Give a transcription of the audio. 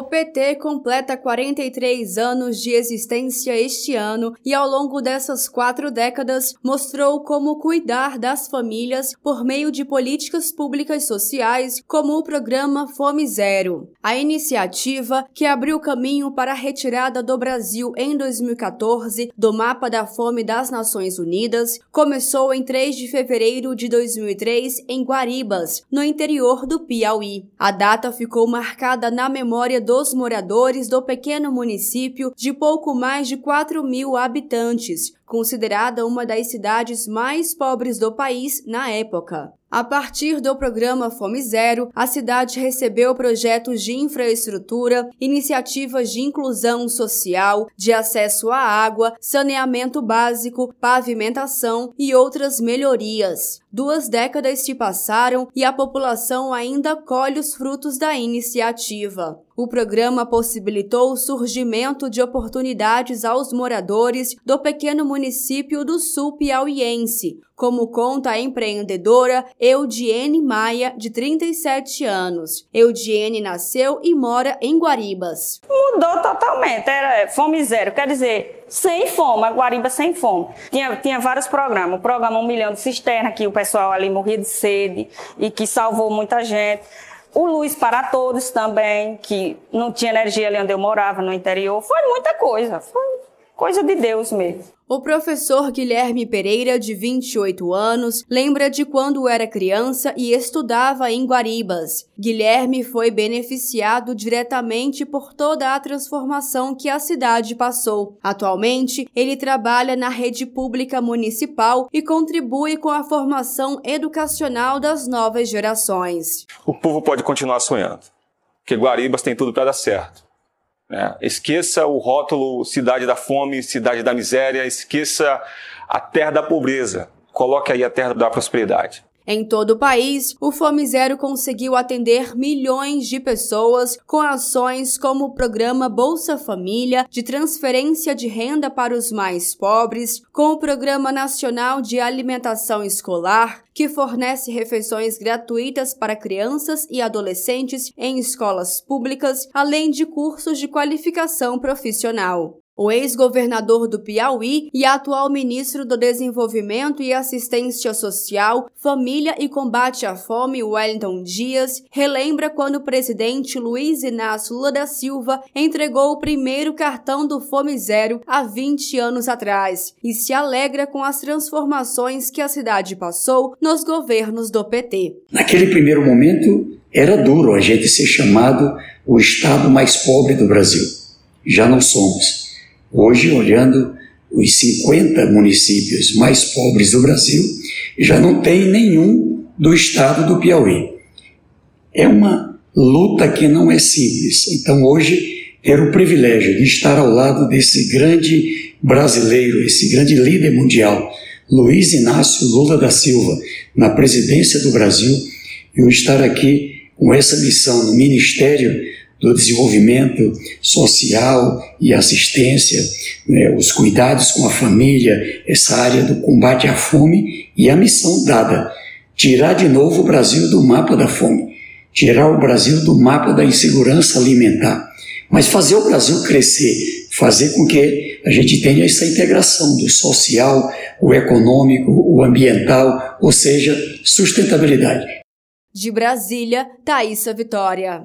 O PT completa 43 anos de existência este ano e, ao longo dessas quatro décadas, mostrou como cuidar das famílias por meio de políticas públicas sociais, como o programa Fome Zero. A iniciativa, que abriu caminho para a retirada do Brasil em 2014 do mapa da fome das Nações Unidas, começou em 3 de fevereiro de 2003 em Guaribas, no interior do Piauí. A data ficou marcada na memória dos moradores do pequeno município de pouco mais de 4 mil habitantes, considerada uma das cidades mais pobres do país na época. A partir do programa Fome Zero, a cidade recebeu projetos de infraestrutura, iniciativas de inclusão social, de acesso à água, saneamento básico, pavimentação e outras melhorias. Duas décadas se passaram e a população ainda colhe os frutos da iniciativa. O programa possibilitou o surgimento de oportunidades aos moradores do pequeno município do sul piauiense, como conta a empreendedora Eudiene Maia, de 37 anos. Eudiene nasceu e mora em Guaribas. Mudou totalmente, era fome zero, quer dizer, sem fome, a Guariba sem fome. Tinha, tinha vários programas, o programa Um Milhão de Cisterna, que o pessoal ali morria de sede e que salvou muita gente. O Luz para Todos também, que não tinha energia ali onde eu morava, no interior. Foi muita coisa, foi coisa de Deus mesmo. O professor Guilherme Pereira, de 28 anos, lembra de quando era criança e estudava em Guaribas. Guilherme foi beneficiado diretamente por toda a transformação que a cidade passou. Atualmente, ele trabalha na rede pública municipal e contribui com a formação educacional das novas gerações. O povo pode continuar sonhando, porque Guaribas tem tudo para dar certo. É, esqueça o rótulo cidade da fome, cidade da miséria, esqueça a terra da pobreza. Coloque aí a terra da prosperidade. Em todo o país, o Fome Zero conseguiu atender milhões de pessoas com ações como o programa Bolsa Família, de transferência de renda para os mais pobres, com o Programa Nacional de Alimentação Escolar, que fornece refeições gratuitas para crianças e adolescentes em escolas públicas, além de cursos de qualificação profissional. O ex-governador do Piauí e atual ministro do Desenvolvimento e Assistência Social, Família e Combate à Fome, Wellington Dias, relembra quando o presidente Luiz Inácio Lula da Silva entregou o primeiro cartão do Fome Zero há 20 anos atrás e se alegra com as transformações que a cidade passou nos governos do PT. Naquele primeiro momento, era duro a gente ser chamado o estado mais pobre do Brasil. Já não somos. Hoje, olhando os 50 municípios mais pobres do Brasil, já não tem nenhum do estado do Piauí. É uma luta que não é simples. Então, hoje, ter o privilégio de estar ao lado desse grande brasileiro, esse grande líder mundial, Luiz Inácio Lula da Silva, na presidência do Brasil, e eu estar aqui com essa missão no Ministério do desenvolvimento social e assistência, né, os cuidados com a família, essa área do combate à fome e a missão dada: tirar de novo o Brasil do mapa da fome, tirar o Brasil do mapa da insegurança alimentar, mas fazer o Brasil crescer, fazer com que a gente tenha essa integração do social, o econômico, o ambiental, ou seja, sustentabilidade. De Brasília, Thaisa Vitória.